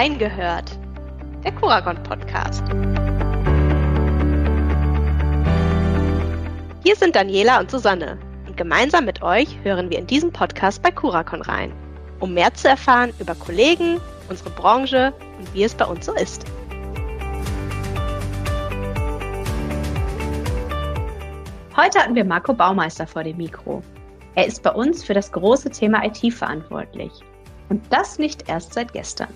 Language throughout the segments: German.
Reingehört, der Kuragon Podcast. Hier sind Daniela und Susanne und gemeinsam mit euch hören wir in diesem Podcast bei Kurakon rein, um mehr zu erfahren über Kollegen, unsere Branche und wie es bei uns so ist. Heute hatten wir Marco Baumeister vor dem Mikro. Er ist bei uns für das große Thema IT verantwortlich. Und das nicht erst seit gestern.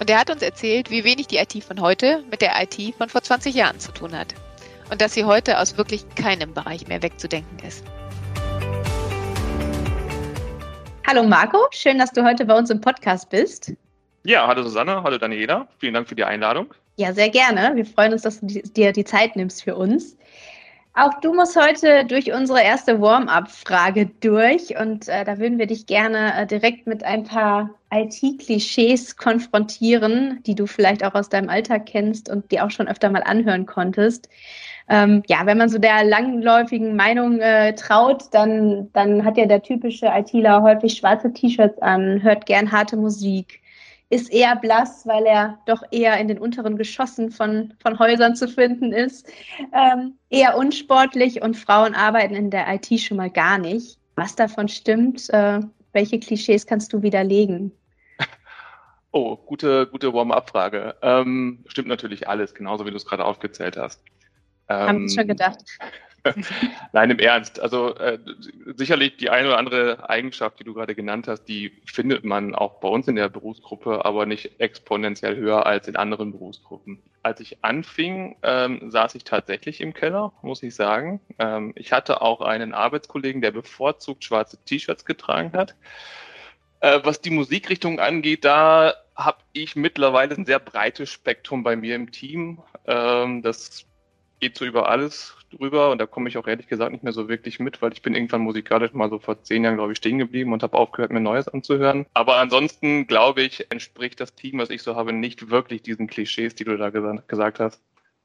Und er hat uns erzählt, wie wenig die IT von heute mit der IT von vor 20 Jahren zu tun hat. Und dass sie heute aus wirklich keinem Bereich mehr wegzudenken ist. Hallo Marco, schön, dass du heute bei uns im Podcast bist. Ja, hallo Susanne, hallo Daniela. Vielen Dank für die Einladung. Ja, sehr gerne. Wir freuen uns, dass du dir die Zeit nimmst für uns. Auch du musst heute durch unsere erste Warm-up-Frage durch und äh, da würden wir dich gerne äh, direkt mit ein paar IT-Klischees konfrontieren, die du vielleicht auch aus deinem Alltag kennst und die auch schon öfter mal anhören konntest. Ähm, ja, wenn man so der langläufigen Meinung äh, traut, dann, dann hat ja der typische ITler häufig schwarze T-Shirts an, hört gern harte Musik, ist eher blass, weil er doch eher in den unteren Geschossen von, von Häusern zu finden ist. Ähm, eher unsportlich und Frauen arbeiten in der IT schon mal gar nicht. Was davon stimmt, äh, welche Klischees kannst du widerlegen? Oh, gute, gute Warm-up-Frage. Ähm, stimmt natürlich alles, genauso wie du es gerade aufgezählt hast. Ähm, Haben Sie schon gedacht. Nein, im Ernst. Also äh, sicherlich die eine oder andere Eigenschaft, die du gerade genannt hast, die findet man auch bei uns in der Berufsgruppe, aber nicht exponentiell höher als in anderen Berufsgruppen. Als ich anfing, ähm, saß ich tatsächlich im Keller, muss ich sagen. Ähm, ich hatte auch einen Arbeitskollegen, der bevorzugt schwarze T-Shirts getragen hat. Äh, was die Musikrichtung angeht, da habe ich mittlerweile ein sehr breites Spektrum bei mir im Team. Ähm, das geht so über alles drüber und da komme ich auch ehrlich gesagt nicht mehr so wirklich mit, weil ich bin irgendwann musikalisch mal so vor zehn Jahren, glaube ich, stehen geblieben und habe aufgehört, mir Neues anzuhören. Aber ansonsten, glaube ich, entspricht das Team, was ich so habe, nicht wirklich diesen Klischees, die du da gesagt hast.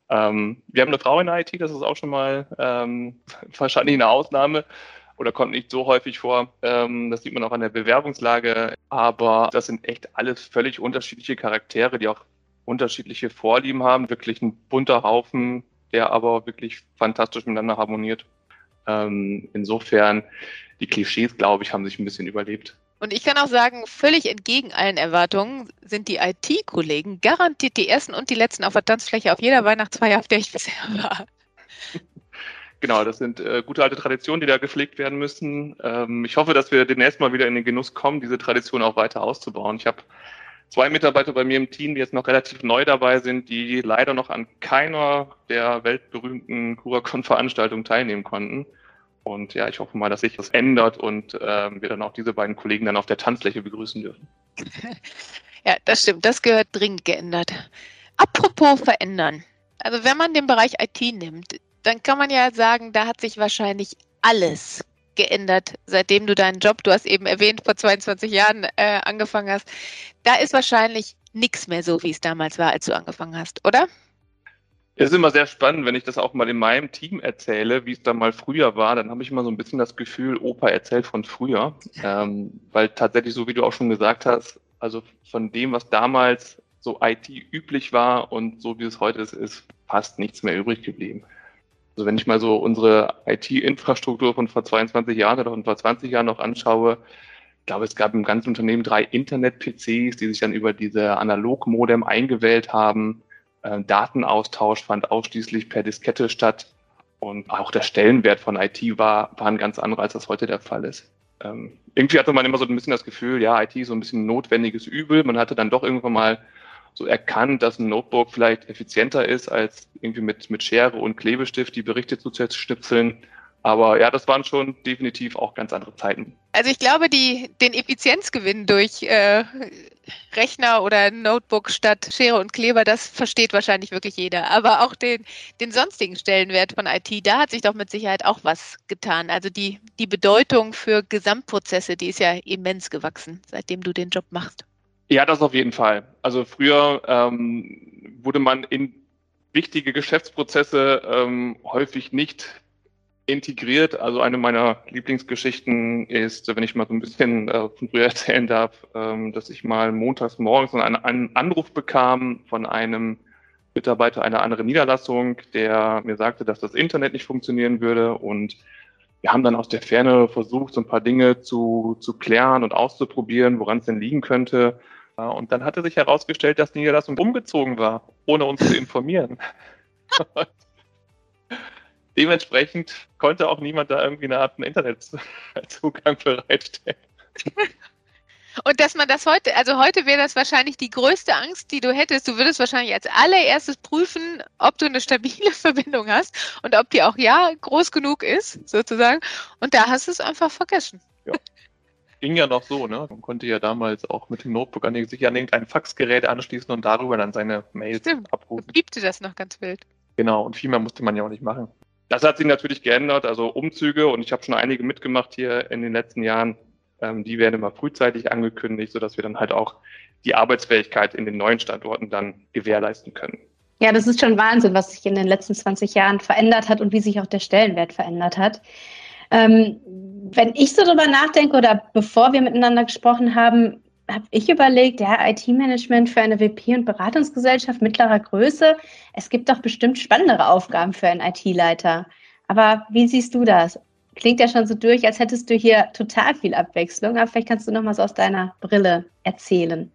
Ähm, wir haben eine Frau in der IT, das ist auch schon mal ähm, wahrscheinlich eine Ausnahme oder kommt nicht so häufig vor. Ähm, das sieht man auch an der Bewerbungslage. Aber das sind echt alles völlig unterschiedliche Charaktere, die auch unterschiedliche Vorlieben haben. Wirklich ein bunter Haufen der aber wirklich fantastisch miteinander harmoniert. Ähm, insofern, die Klischees, glaube ich, haben sich ein bisschen überlebt. Und ich kann auch sagen, völlig entgegen allen Erwartungen sind die IT-Kollegen garantiert die ersten und die letzten auf der Tanzfläche auf jeder Weihnachtsfeier, auf der ich bisher war. Genau, das sind äh, gute alte Traditionen, die da gepflegt werden müssen. Ähm, ich hoffe, dass wir demnächst mal wieder in den Genuss kommen, diese Tradition auch weiter auszubauen. Ich habe zwei Mitarbeiter bei mir im Team, die jetzt noch relativ neu dabei sind, die leider noch an keiner der weltberühmten Kuracon-Veranstaltungen teilnehmen konnten. Und ja, ich hoffe mal, dass sich das ändert und ähm, wir dann auch diese beiden Kollegen dann auf der Tanzfläche begrüßen dürfen. Ja, das stimmt. Das gehört dringend geändert. Apropos verändern. Also wenn man den Bereich IT nimmt, dann kann man ja sagen, da hat sich wahrscheinlich alles geändert, seitdem du deinen Job, du hast eben erwähnt, vor 22 Jahren äh, angefangen hast. Da ist wahrscheinlich nichts mehr so, wie es damals war, als du angefangen hast, oder? Es ist immer sehr spannend, wenn ich das auch mal in meinem Team erzähle, wie es da mal früher war, dann habe ich immer so ein bisschen das Gefühl, Opa erzählt von früher. Ähm, weil tatsächlich, so wie du auch schon gesagt hast, also von dem, was damals so IT üblich war und so wie es heute ist, ist fast nichts mehr übrig geblieben. Also wenn ich mal so unsere IT-Infrastruktur von vor 22 Jahren oder von vor 20 Jahren noch anschaue, ich glaube, es gab im ganzen Unternehmen drei Internet-PCs, die sich dann über diese Analog-Modem eingewählt haben. Äh, Datenaustausch fand ausschließlich per Diskette statt. Und auch der Stellenwert von IT war, war ein ganz anderer, als das heute der Fall ist. Ähm, irgendwie hatte man immer so ein bisschen das Gefühl, ja, IT ist so ein bisschen notwendiges Übel. Man hatte dann doch irgendwann mal so erkannt, dass ein Notebook vielleicht effizienter ist, als irgendwie mit, mit Schere und Klebestift die Berichte zu zerschnipseln. Aber ja, das waren schon definitiv auch ganz andere Zeiten. Also ich glaube, die, den Effizienzgewinn durch äh, Rechner oder Notebook statt Schere und Kleber, das versteht wahrscheinlich wirklich jeder. Aber auch den, den sonstigen Stellenwert von IT, da hat sich doch mit Sicherheit auch was getan. Also die, die Bedeutung für Gesamtprozesse, die ist ja immens gewachsen, seitdem du den Job machst. Ja, das auf jeden Fall. Also früher ähm, wurde man in wichtige Geschäftsprozesse ähm, häufig nicht integriert. Also eine meiner Lieblingsgeschichten ist, wenn ich mal so ein bisschen äh, von früher erzählen darf, ähm, dass ich mal montags morgens einen, einen Anruf bekam von einem Mitarbeiter einer anderen Niederlassung, der mir sagte, dass das Internet nicht funktionieren würde. Und wir haben dann aus der Ferne versucht, so ein paar Dinge zu, zu klären und auszuprobieren, woran es denn liegen könnte. Und dann hatte sich herausgestellt, dass die Niederlassung umgezogen war, ohne uns zu informieren. Dementsprechend konnte auch niemand da irgendwie eine Art Internetzugang bereitstellen. Und dass man das heute, also heute wäre das wahrscheinlich die größte Angst, die du hättest. Du würdest wahrscheinlich als allererstes prüfen, ob du eine stabile Verbindung hast und ob die auch ja groß genug ist, sozusagen. Und da hast du es einfach vergessen. Ja. Ging ja noch so, ne? Man konnte ja damals auch mit dem Notebook an, sich an irgendein Faxgerät anschließen und darüber dann seine Mails Stimmt. abrufen. Liebte das noch ganz wild. Genau, und viel mehr musste man ja auch nicht machen. Das hat sich natürlich geändert, also Umzüge und ich habe schon einige mitgemacht hier in den letzten Jahren. Ähm, die werden immer frühzeitig angekündigt, sodass wir dann halt auch die Arbeitsfähigkeit in den neuen Standorten dann gewährleisten können. Ja, das ist schon Wahnsinn, was sich in den letzten 20 Jahren verändert hat und wie sich auch der Stellenwert verändert hat. Ähm, wenn ich so drüber nachdenke oder bevor wir miteinander gesprochen haben, habe ich überlegt, ja, IT-Management für eine WP- und Beratungsgesellschaft mittlerer Größe. Es gibt doch bestimmt spannendere Aufgaben für einen IT-Leiter. Aber wie siehst du das? Klingt ja schon so durch, als hättest du hier total viel Abwechslung. Aber vielleicht kannst du noch mal so aus deiner Brille erzählen.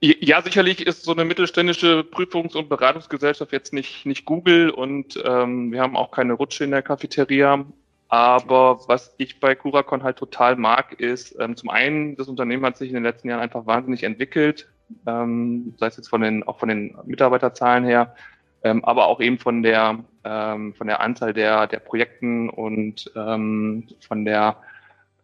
Ja, sicherlich ist so eine mittelständische Prüfungs- und Beratungsgesellschaft jetzt nicht, nicht Google und ähm, wir haben auch keine Rutsche in der Cafeteria. Aber was ich bei Curacon halt total mag, ist ähm, zum einen, das Unternehmen hat sich in den letzten Jahren einfach wahnsinnig entwickelt, ähm, sei es jetzt von den, auch von den Mitarbeiterzahlen her, ähm, aber auch eben von der, ähm, von der Anzahl der, der Projekten und ähm, von der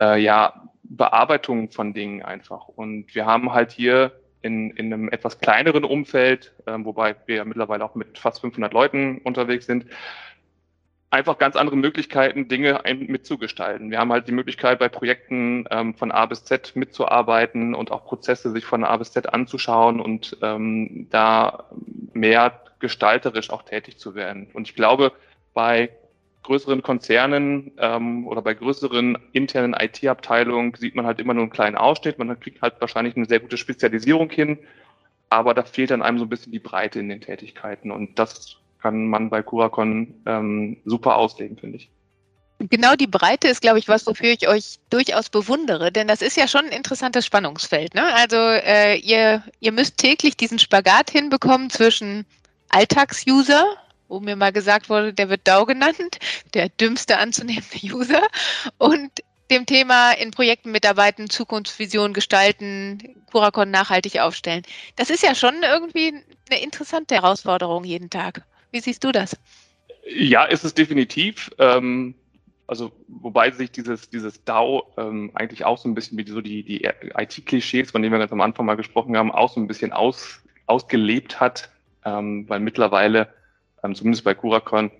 äh, ja, Bearbeitung von Dingen einfach. Und wir haben halt hier in, in einem etwas kleineren Umfeld, ähm, wobei wir mittlerweile auch mit fast 500 Leuten unterwegs sind, einfach ganz andere Möglichkeiten, Dinge mitzugestalten. Wir haben halt die Möglichkeit, bei Projekten ähm, von A bis Z mitzuarbeiten und auch Prozesse sich von A bis Z anzuschauen und ähm, da mehr gestalterisch auch tätig zu werden. Und ich glaube, bei größeren Konzernen ähm, oder bei größeren internen IT-Abteilungen sieht man halt immer nur einen kleinen Ausschnitt. Man kriegt halt wahrscheinlich eine sehr gute Spezialisierung hin, aber da fehlt dann einem so ein bisschen die Breite in den Tätigkeiten. Und das kann man bei Curacon ähm, super auslegen, finde ich. Genau die Breite ist, glaube ich, was, wofür ich euch durchaus bewundere, denn das ist ja schon ein interessantes Spannungsfeld. Ne? Also äh, ihr, ihr müsst täglich diesen Spagat hinbekommen zwischen Alltagsuser, wo mir mal gesagt wurde, der wird DAO genannt, der dümmste anzunehmende User, und dem Thema in Projekten mitarbeiten, Zukunftsvision gestalten, Curacon nachhaltig aufstellen. Das ist ja schon irgendwie eine interessante Herausforderung jeden Tag. Wie siehst du das? Ja, ist es definitiv. Ähm, also wobei sich dieses, dieses DAO ähm, eigentlich auch so ein bisschen wie so die, die IT-Klischees, von denen wir ganz am Anfang mal gesprochen haben, auch so ein bisschen aus, ausgelebt hat, ähm, weil mittlerweile, ähm, zumindest bei Curacon,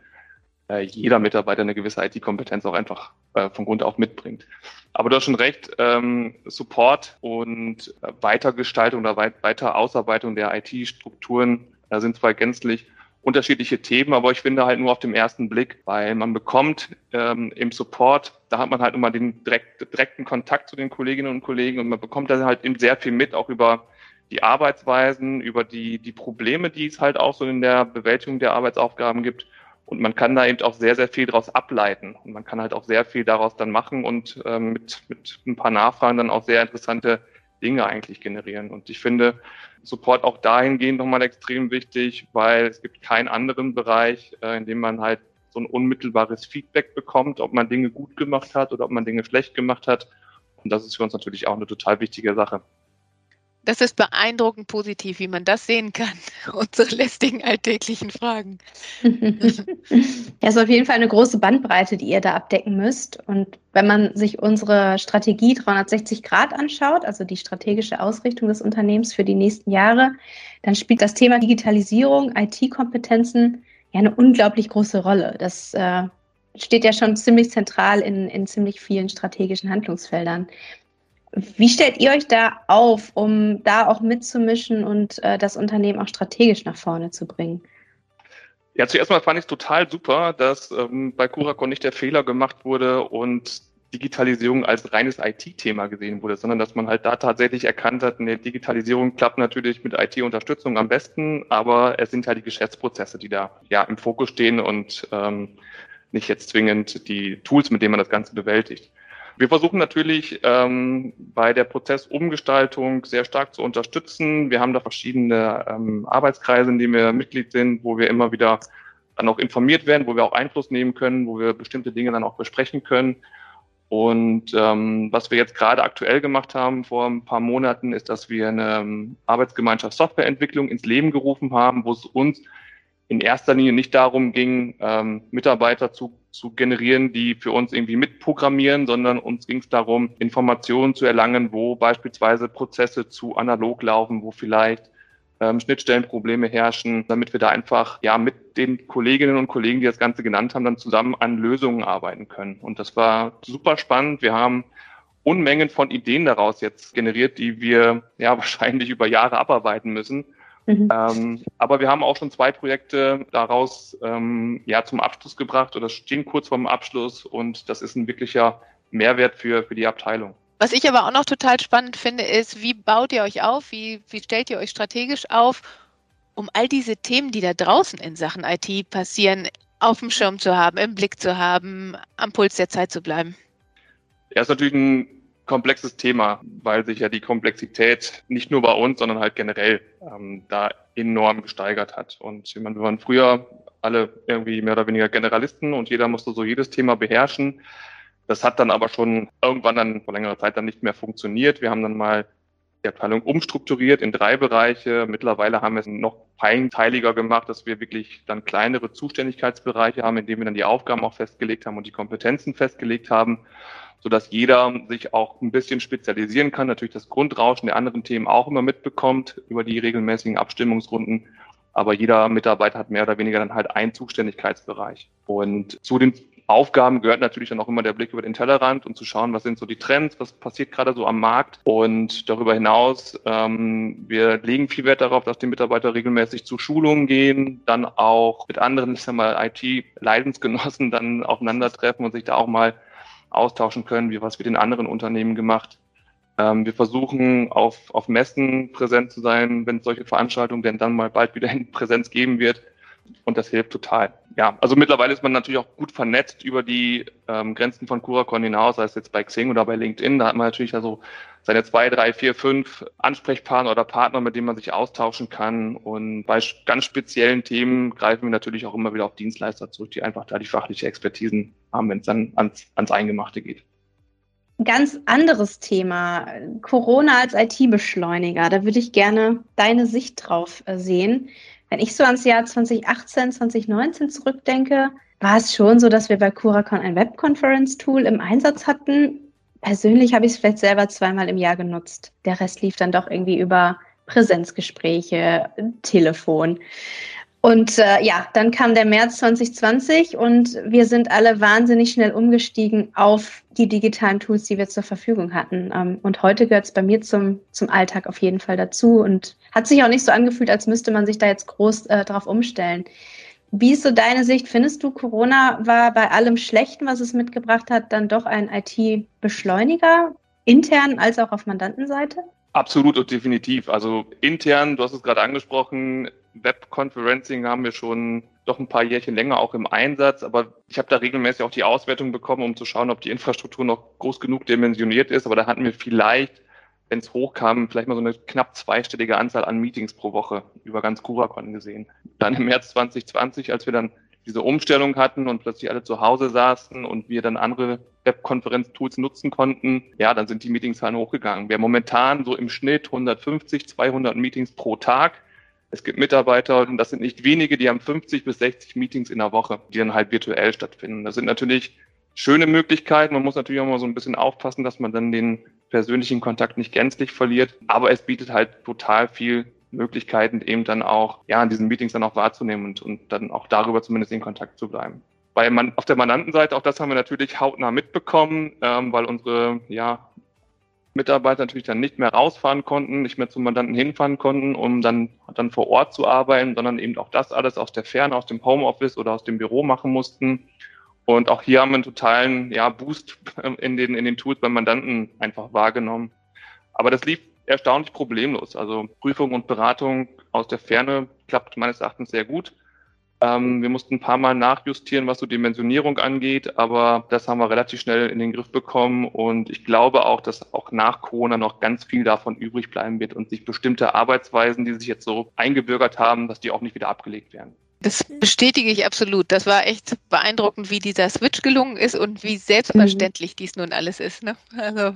äh, jeder Mitarbeiter eine gewisse IT-Kompetenz auch einfach äh, von Grund auf mitbringt. Aber du hast schon recht, ähm, Support und äh, Weitergestaltung oder weit, weiter Ausarbeitung der IT-Strukturen äh, sind zwar gänzlich unterschiedliche Themen, aber ich finde halt nur auf dem ersten Blick, weil man bekommt ähm, im Support, da hat man halt immer den direkt, direkten Kontakt zu den Kolleginnen und Kollegen und man bekommt dann halt eben sehr viel mit, auch über die Arbeitsweisen, über die, die Probleme, die es halt auch so in der Bewältigung der Arbeitsaufgaben gibt. Und man kann da eben auch sehr, sehr viel daraus ableiten. Und man kann halt auch sehr viel daraus dann machen und ähm, mit, mit ein paar Nachfragen dann auch sehr interessante Dinge eigentlich generieren. Und ich finde, Support auch dahingehend nochmal extrem wichtig, weil es gibt keinen anderen Bereich, äh, in dem man halt so ein unmittelbares Feedback bekommt, ob man Dinge gut gemacht hat oder ob man Dinge schlecht gemacht hat. Und das ist für uns natürlich auch eine total wichtige Sache. Das ist beeindruckend positiv, wie man das sehen kann. Unsere lästigen alltäglichen Fragen. ja, ist auf jeden Fall eine große Bandbreite, die ihr da abdecken müsst. Und wenn man sich unsere Strategie 360 Grad anschaut, also die strategische Ausrichtung des Unternehmens für die nächsten Jahre, dann spielt das Thema Digitalisierung, IT-Kompetenzen ja eine unglaublich große Rolle. Das äh, steht ja schon ziemlich zentral in, in ziemlich vielen strategischen Handlungsfeldern. Wie stellt ihr euch da auf, um da auch mitzumischen und äh, das Unternehmen auch strategisch nach vorne zu bringen? Ja, zuerst mal fand ich es total super, dass ähm, bei Curacon nicht der Fehler gemacht wurde und Digitalisierung als reines IT-Thema gesehen wurde, sondern dass man halt da tatsächlich erkannt hat, eine Digitalisierung klappt natürlich mit IT-Unterstützung am besten, aber es sind halt die Geschäftsprozesse, die da ja im Fokus stehen und ähm, nicht jetzt zwingend die Tools, mit denen man das Ganze bewältigt. Wir versuchen natürlich ähm, bei der Prozessumgestaltung sehr stark zu unterstützen. Wir haben da verschiedene ähm, Arbeitskreise, in denen wir Mitglied sind, wo wir immer wieder dann auch informiert werden, wo wir auch Einfluss nehmen können, wo wir bestimmte Dinge dann auch besprechen können. Und ähm, was wir jetzt gerade aktuell gemacht haben vor ein paar Monaten, ist, dass wir eine ähm, Arbeitsgemeinschaft Softwareentwicklung ins Leben gerufen haben, wo es uns in erster Linie nicht darum ging, ähm, Mitarbeiter zu, zu generieren, die für uns irgendwie mitprogrammieren, sondern uns ging es darum, Informationen zu erlangen, wo beispielsweise Prozesse zu analog laufen, wo vielleicht ähm, Schnittstellenprobleme herrschen, damit wir da einfach ja mit den Kolleginnen und Kollegen, die das Ganze genannt haben, dann zusammen an Lösungen arbeiten können. Und das war super spannend. Wir haben Unmengen von Ideen daraus jetzt generiert, die wir ja wahrscheinlich über Jahre abarbeiten müssen. Mhm. Ähm, aber wir haben auch schon zwei Projekte daraus ähm, ja zum Abschluss gebracht oder stehen kurz vorm Abschluss und das ist ein wirklicher Mehrwert für, für die Abteilung. Was ich aber auch noch total spannend finde, ist, wie baut ihr euch auf? Wie, wie stellt ihr euch strategisch auf, um all diese Themen, die da draußen in Sachen IT passieren, auf dem Schirm zu haben, im Blick zu haben, am Puls der Zeit zu bleiben? Ja, ist natürlich ein komplexes Thema, weil sich ja die Komplexität nicht nur bei uns, sondern halt generell ähm, da enorm gesteigert hat. Und ich meine, wir waren früher alle irgendwie mehr oder weniger Generalisten und jeder musste so jedes Thema beherrschen. Das hat dann aber schon irgendwann dann vor längerer Zeit dann nicht mehr funktioniert. Wir haben dann mal die Abteilung umstrukturiert in drei Bereiche. Mittlerweile haben wir es noch feinteiliger gemacht, dass wir wirklich dann kleinere Zuständigkeitsbereiche haben, in denen wir dann die Aufgaben auch festgelegt haben und die Kompetenzen festgelegt haben, sodass jeder sich auch ein bisschen spezialisieren kann, natürlich das Grundrauschen der anderen Themen auch immer mitbekommt über die regelmäßigen Abstimmungsrunden. Aber jeder Mitarbeiter hat mehr oder weniger dann halt einen Zuständigkeitsbereich. Und zu den Aufgaben gehört natürlich dann auch immer der Blick über den Tellerrand und zu schauen, was sind so die Trends, was passiert gerade so am Markt. Und darüber hinaus, ähm, wir legen viel Wert darauf, dass die Mitarbeiter regelmäßig zu Schulungen gehen, dann auch mit anderen, ich sag mal, IT-Leidensgenossen dann aufeinandertreffen und sich da auch mal austauschen können, wie was wird in anderen Unternehmen gemacht. Ähm, wir versuchen auf, auf Messen präsent zu sein, wenn es solche Veranstaltungen denn dann mal bald wieder in Präsenz geben wird und das hilft total. Ja, also mittlerweile ist man natürlich auch gut vernetzt über die ähm, Grenzen von Curacon hinaus, sei es jetzt bei Xing oder bei LinkedIn. Da hat man natürlich also seine zwei, drei, vier, fünf Ansprechpartner oder Partner, mit denen man sich austauschen kann. Und bei ganz speziellen Themen greifen wir natürlich auch immer wieder auf Dienstleister zurück, die einfach da die fachliche Expertisen haben, wenn es dann ans, ans Eingemachte geht. Ganz anderes Thema. Corona als IT-Beschleuniger. Da würde ich gerne deine Sicht drauf äh, sehen. Wenn ich so ans Jahr 2018, 2019 zurückdenke, war es schon so, dass wir bei Curacon ein Webconference-Tool im Einsatz hatten. Persönlich habe ich es vielleicht selber zweimal im Jahr genutzt. Der Rest lief dann doch irgendwie über Präsenzgespräche, Telefon. Und äh, ja, dann kam der März 2020 und wir sind alle wahnsinnig schnell umgestiegen auf die digitalen Tools, die wir zur Verfügung hatten. Ähm, und heute gehört es bei mir zum, zum Alltag auf jeden Fall dazu und hat sich auch nicht so angefühlt, als müsste man sich da jetzt groß äh, drauf umstellen. Wie ist so deine Sicht? Findest du, Corona war bei allem Schlechten, was es mitgebracht hat, dann doch ein IT-Beschleuniger, intern als auch auf Mandantenseite? Absolut und definitiv. Also intern, du hast es gerade angesprochen, Webconferencing haben wir schon doch ein paar Jährchen länger auch im Einsatz, aber ich habe da regelmäßig auch die Auswertung bekommen, um zu schauen, ob die Infrastruktur noch groß genug dimensioniert ist. Aber da hatten wir vielleicht, wenn es hochkam, vielleicht mal so eine knapp zweistellige Anzahl an Meetings pro Woche über ganz Curacon gesehen. Dann im März 2020, als wir dann diese Umstellung hatten und plötzlich alle zu Hause saßen und wir dann andere Webkonferenztools nutzen konnten, ja, dann sind die Meetingszahlen hochgegangen. Wir haben momentan so im Schnitt 150, 200 Meetings pro Tag. Es gibt Mitarbeiter, und das sind nicht wenige, die haben 50 bis 60 Meetings in der Woche, die dann halt virtuell stattfinden. Das sind natürlich schöne Möglichkeiten. Man muss natürlich auch mal so ein bisschen aufpassen, dass man dann den persönlichen Kontakt nicht gänzlich verliert. Aber es bietet halt total viel Möglichkeiten, eben dann auch, ja, an diesen Meetings dann auch wahrzunehmen und, und dann auch darüber zumindest in Kontakt zu bleiben. Bei man, auf der Mandantenseite, auch das haben wir natürlich hautnah mitbekommen, ähm, weil unsere, ja, Mitarbeiter natürlich dann nicht mehr rausfahren konnten, nicht mehr zum Mandanten hinfahren konnten, um dann, dann vor Ort zu arbeiten, sondern eben auch das alles aus der Ferne, aus dem Homeoffice oder aus dem Büro machen mussten. Und auch hier haben wir einen totalen ja, Boost in den, in den Tools beim Mandanten einfach wahrgenommen. Aber das lief erstaunlich problemlos. Also Prüfung und Beratung aus der Ferne klappt meines Erachtens sehr gut. Ähm, wir mussten ein paar Mal nachjustieren, was so Dimensionierung angeht, aber das haben wir relativ schnell in den Griff bekommen und ich glaube auch, dass auch nach Corona noch ganz viel davon übrig bleiben wird und sich bestimmte Arbeitsweisen, die sich jetzt so eingebürgert haben, dass die auch nicht wieder abgelegt werden. Das bestätige ich absolut. Das war echt beeindruckend, wie dieser Switch gelungen ist und wie selbstverständlich mhm. dies nun alles ist. Ne? Also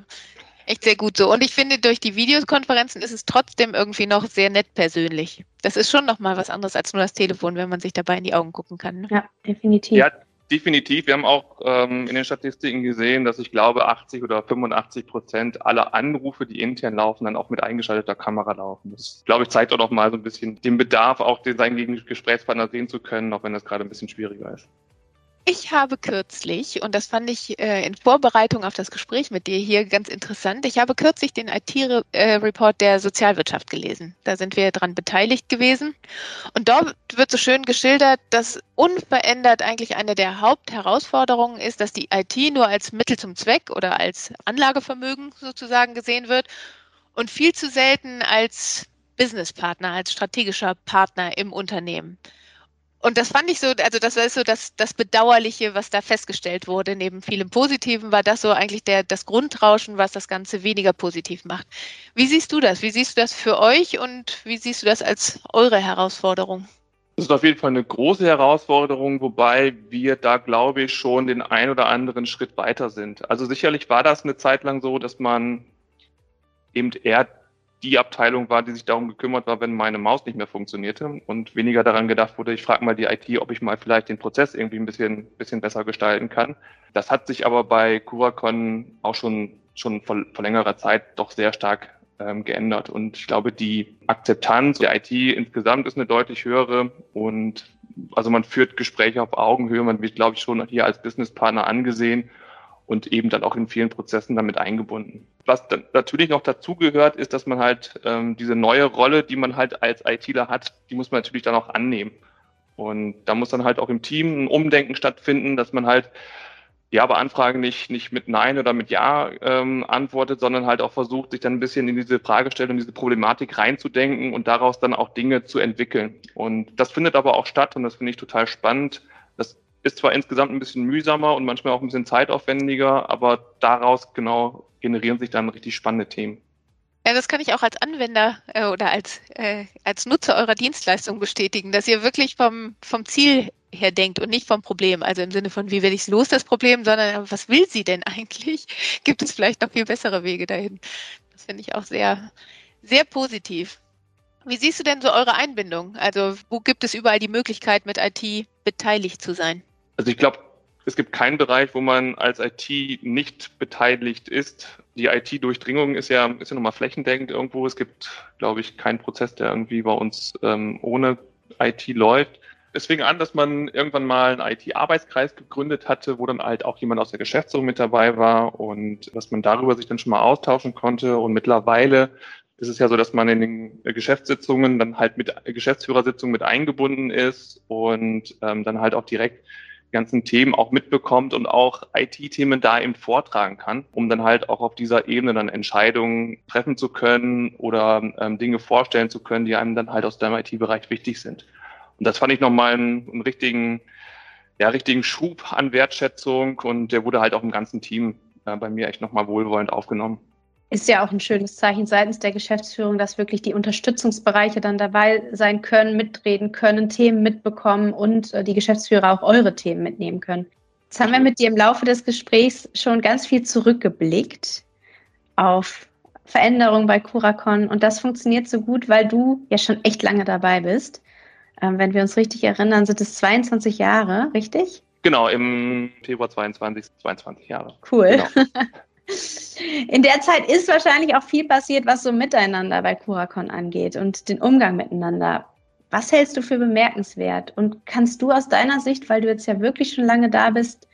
echt sehr gut so. Und ich finde, durch die Videokonferenzen ist es trotzdem irgendwie noch sehr nett persönlich. Das ist schon nochmal was anderes als nur das Telefon, wenn man sich dabei in die Augen gucken kann. Ne? Ja, definitiv. Ja, definitiv. Wir haben auch ähm, in den Statistiken gesehen, dass ich glaube, 80 oder 85 Prozent aller Anrufe, die intern laufen, dann auch mit eingeschalteter Kamera laufen. Das, glaube ich, zeigt auch noch mal so ein bisschen den Bedarf, auch den seinen Gesprächspartner sehen zu können, auch wenn das gerade ein bisschen schwieriger ist. Ich habe kürzlich, und das fand ich äh, in Vorbereitung auf das Gespräch mit dir hier ganz interessant, ich habe kürzlich den IT-Report der Sozialwirtschaft gelesen. Da sind wir dran beteiligt gewesen. Und dort wird so schön geschildert, dass unverändert eigentlich eine der Hauptherausforderungen ist, dass die IT nur als Mittel zum Zweck oder als Anlagevermögen sozusagen gesehen wird und viel zu selten als Businesspartner, als strategischer Partner im Unternehmen. Und das fand ich so, also das war so das, das Bedauerliche, was da festgestellt wurde. Neben vielem Positiven war das so eigentlich der, das Grundrauschen, was das Ganze weniger positiv macht. Wie siehst du das? Wie siehst du das für euch und wie siehst du das als eure Herausforderung? Das ist auf jeden Fall eine große Herausforderung, wobei wir da, glaube ich, schon den ein oder anderen Schritt weiter sind. Also sicherlich war das eine Zeit lang so, dass man eben eher die Abteilung war, die sich darum gekümmert war, wenn meine Maus nicht mehr funktionierte und weniger daran gedacht wurde, ich frage mal die IT, ob ich mal vielleicht den Prozess irgendwie ein bisschen, bisschen besser gestalten kann. Das hat sich aber bei Curacon auch schon, schon vor, vor längerer Zeit doch sehr stark ähm, geändert. Und ich glaube, die Akzeptanz der IT insgesamt ist eine deutlich höhere und also man führt Gespräche auf Augenhöhe, man wird, glaube ich, schon hier als Businesspartner angesehen und eben dann auch in vielen Prozessen damit eingebunden. Was dann natürlich noch dazugehört, ist, dass man halt ähm, diese neue Rolle, die man halt als ITler hat, die muss man natürlich dann auch annehmen. Und da muss dann halt auch im Team ein Umdenken stattfinden, dass man halt ja bei Anfragen nicht, nicht mit Nein oder mit Ja ähm, antwortet, sondern halt auch versucht, sich dann ein bisschen in diese Fragestellung, diese Problematik reinzudenken und daraus dann auch Dinge zu entwickeln. Und das findet aber auch statt und das finde ich total spannend. Das ist zwar insgesamt ein bisschen mühsamer und manchmal auch ein bisschen zeitaufwendiger, aber daraus genau generieren sich dann richtig spannende Themen. Ja, das kann ich auch als Anwender äh, oder als, äh, als Nutzer eurer Dienstleistung bestätigen, dass ihr wirklich vom, vom Ziel her denkt und nicht vom Problem. Also im Sinne von, wie werde ich es los, das Problem, sondern was will sie denn eigentlich? Gibt es vielleicht noch viel bessere Wege dahin? Das finde ich auch sehr, sehr positiv. Wie siehst du denn so eure Einbindung? Also wo gibt es überall die Möglichkeit, mit IT beteiligt zu sein? Also ich glaube, es gibt keinen Bereich, wo man als IT nicht beteiligt ist. Die IT-Durchdringung ist ja, ist ja nochmal flächendeckend irgendwo. Es gibt, glaube ich, keinen Prozess, der irgendwie bei uns ähm, ohne IT läuft. Es fing an, dass man irgendwann mal einen IT-Arbeitskreis gegründet hatte, wo dann halt auch jemand aus der Geschäftsführung mit dabei war und dass man darüber sich dann schon mal austauschen konnte. Und mittlerweile ist es ja so, dass man in den Geschäftssitzungen dann halt mit Geschäftsführersitzungen mit eingebunden ist und ähm, dann halt auch direkt ganzen Themen auch mitbekommt und auch IT-Themen da eben vortragen kann, um dann halt auch auf dieser Ebene dann Entscheidungen treffen zu können oder ähm, Dinge vorstellen zu können, die einem dann halt aus deinem IT-Bereich wichtig sind. Und das fand ich nochmal einen, einen richtigen, ja, richtigen Schub an Wertschätzung und der wurde halt auch im ganzen Team äh, bei mir echt nochmal wohlwollend aufgenommen ist ja auch ein schönes Zeichen seitens der Geschäftsführung, dass wirklich die Unterstützungsbereiche dann dabei sein können, mitreden können, Themen mitbekommen und äh, die Geschäftsführer auch eure Themen mitnehmen können. Jetzt haben wir mit dir im Laufe des Gesprächs schon ganz viel zurückgeblickt auf Veränderungen bei Curacon und das funktioniert so gut, weil du ja schon echt lange dabei bist. Ähm, wenn wir uns richtig erinnern, sind es 22 Jahre, richtig? Genau, im Februar 22, 22 Jahre. Cool. Genau. In der Zeit ist wahrscheinlich auch viel passiert, was so miteinander bei Curacon angeht und den Umgang miteinander. Was hältst du für bemerkenswert? Und kannst du aus deiner Sicht, weil du jetzt ja wirklich schon lange da bist,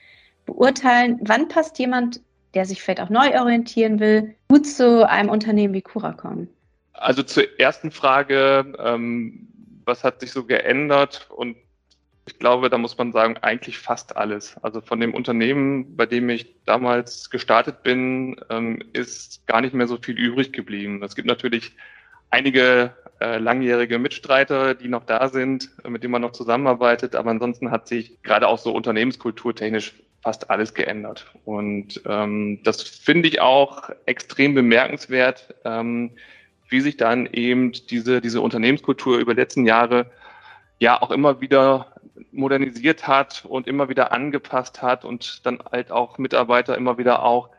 beurteilen, wann passt jemand, der sich vielleicht auch neu orientieren will, gut zu einem Unternehmen wie Curacon? Also zur ersten Frage, ähm, was hat sich so geändert? Und ich glaube, da muss man sagen, eigentlich fast alles. Also von dem Unternehmen, bei dem ich damals gestartet bin, ähm, ist gar nicht mehr so viel übrig geblieben. Es gibt natürlich einige äh, langjährige Mitstreiter, die noch da sind, mit denen man noch zusammenarbeitet, aber ansonsten hat sich gerade auch so unternehmenskulturtechnisch fast alles geändert. Und ähm, das finde ich auch extrem bemerkenswert, ähm, wie sich dann eben diese, diese Unternehmenskultur über die letzten Jahre ja auch immer wieder modernisiert hat und immer wieder angepasst hat und dann halt auch Mitarbeiter immer wieder auch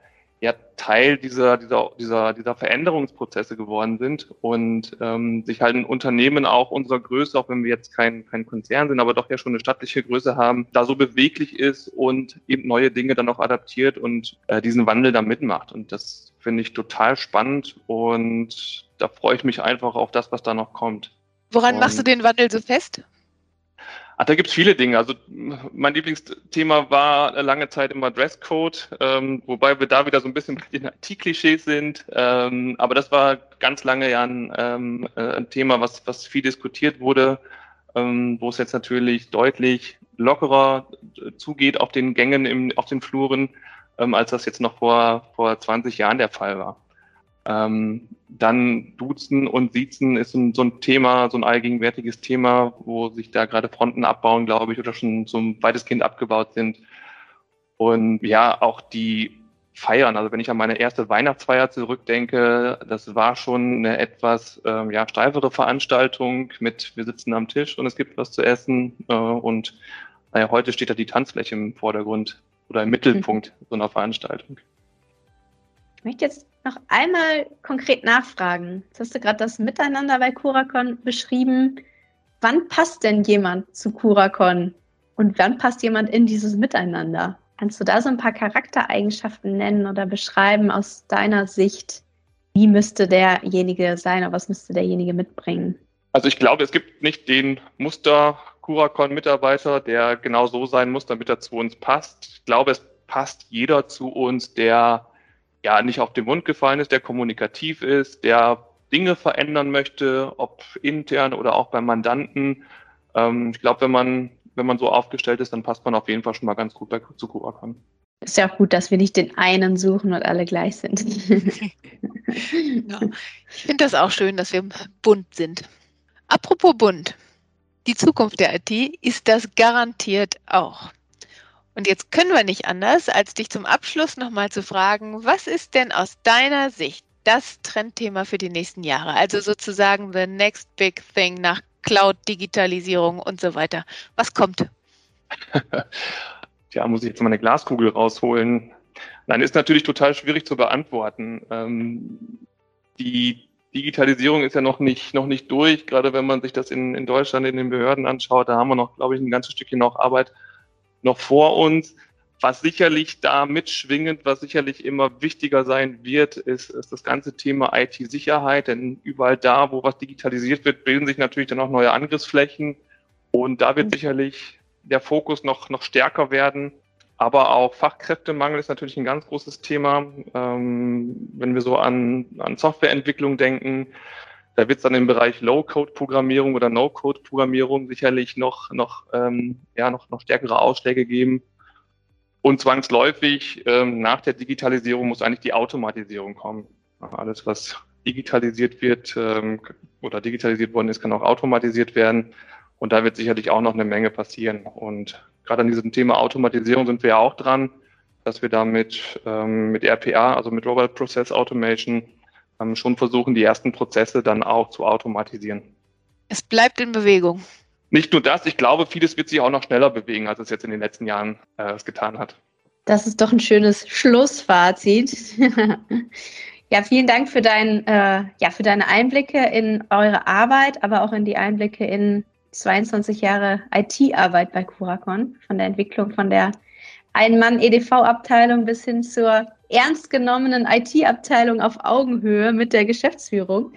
ja Teil dieser, dieser, dieser, dieser Veränderungsprozesse geworden sind und ähm, sich halt ein Unternehmen auch unserer Größe, auch wenn wir jetzt kein, kein Konzern sind, aber doch ja schon eine stattliche Größe haben, da so beweglich ist und eben neue Dinge dann auch adaptiert und äh, diesen Wandel da mitmacht. Und das finde ich total spannend und da freue ich mich einfach auf das, was da noch kommt. Woran und, machst du den Wandel so fest? Ach, da gibt's viele Dinge. Also mein Lieblingsthema war lange Zeit immer Dresscode, ähm, wobei wir da wieder so ein bisschen bei den IT-Klischees sind. Ähm, aber das war ganz lange ja ein, ähm, äh, ein Thema, was, was viel diskutiert wurde, ähm, wo es jetzt natürlich deutlich lockerer zugeht auf den Gängen, im, auf den Fluren, ähm, als das jetzt noch vor, vor 20 Jahren der Fall war. Ähm, dann Duzen und Siezen ist so ein Thema, so ein allgegenwärtiges Thema, wo sich da gerade Fronten abbauen, glaube ich, oder schon so ein weitestgehend abgebaut sind. Und ja, auch die Feiern, also wenn ich an meine erste Weihnachtsfeier zurückdenke, das war schon eine etwas ähm, ja, steifere Veranstaltung mit, wir sitzen am Tisch und es gibt was zu essen. Äh, und naja, heute steht da die Tanzfläche im Vordergrund oder im Mittelpunkt mhm. so einer Veranstaltung. Ich möchte jetzt noch einmal konkret nachfragen. Jetzt hast du gerade das Miteinander bei Curacon beschrieben. Wann passt denn jemand zu Curacon und wann passt jemand in dieses Miteinander? Kannst du da so ein paar Charaktereigenschaften nennen oder beschreiben aus deiner Sicht? Wie müsste derjenige sein oder was müsste derjenige mitbringen? Also ich glaube, es gibt nicht den Muster Curacon-Mitarbeiter, der genau so sein muss, damit er zu uns passt. Ich glaube, es passt jeder zu uns, der ja nicht auf den Mund gefallen ist, der kommunikativ ist, der Dinge verändern möchte, ob intern oder auch beim Mandanten. Ähm, ich glaube, wenn man, wenn man so aufgestellt ist, dann passt man auf jeden Fall schon mal ganz gut bei, zu Curacon. Ist ja auch gut, dass wir nicht den einen suchen und alle gleich sind. ja. Ich finde das auch schön, dass wir bunt sind. Apropos bunt. Die Zukunft der IT ist das garantiert auch. Und jetzt können wir nicht anders, als dich zum Abschluss nochmal zu fragen, was ist denn aus deiner Sicht das Trendthema für die nächsten Jahre? Also sozusagen the next big thing nach Cloud, Digitalisierung und so weiter. Was kommt? Tja, muss ich jetzt mal eine Glaskugel rausholen? Nein, ist natürlich total schwierig zu beantworten. Ähm, die Digitalisierung ist ja noch nicht, noch nicht durch, gerade wenn man sich das in, in Deutschland in den Behörden anschaut. Da haben wir noch, glaube ich, ein ganzes Stückchen noch Arbeit noch vor uns. Was sicherlich da mitschwingend, was sicherlich immer wichtiger sein wird, ist, ist das ganze Thema IT-Sicherheit. Denn überall da, wo was digitalisiert wird, bilden sich natürlich dann auch neue Angriffsflächen. Und da wird mhm. sicherlich der Fokus noch, noch stärker werden. Aber auch Fachkräftemangel ist natürlich ein ganz großes Thema. Ähm, wenn wir so an, an Softwareentwicklung denken, da wird es dann im Bereich Low-Code-Programmierung oder No-Code-Programmierung sicherlich noch, noch, ähm, ja, noch, noch stärkere Ausschläge geben. Und zwangsläufig ähm, nach der Digitalisierung muss eigentlich die Automatisierung kommen. Alles, was digitalisiert wird ähm, oder digitalisiert worden ist, kann auch automatisiert werden. Und da wird sicherlich auch noch eine Menge passieren. Und gerade an diesem Thema Automatisierung sind wir ja auch dran, dass wir damit ähm, mit RPA, also mit Robot Process Automation, schon versuchen, die ersten Prozesse dann auch zu automatisieren. Es bleibt in Bewegung. Nicht nur das, ich glaube, vieles wird sich auch noch schneller bewegen, als es jetzt in den letzten Jahren äh, es getan hat. Das ist doch ein schönes Schlussfazit. ja, vielen Dank für, dein, äh, ja, für deine Einblicke in eure Arbeit, aber auch in die Einblicke in 22 Jahre IT-Arbeit bei Curacon, von der Entwicklung von der Ein-Mann-EDV-Abteilung bis hin zur ernst genommenen IT-Abteilung auf Augenhöhe mit der Geschäftsführung.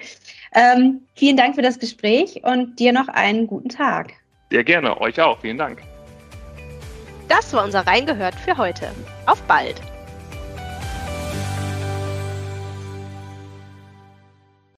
Ähm, vielen Dank für das Gespräch und dir noch einen guten Tag. Sehr gerne, euch auch. Vielen Dank. Das war unser Reingehört für heute. Auf bald!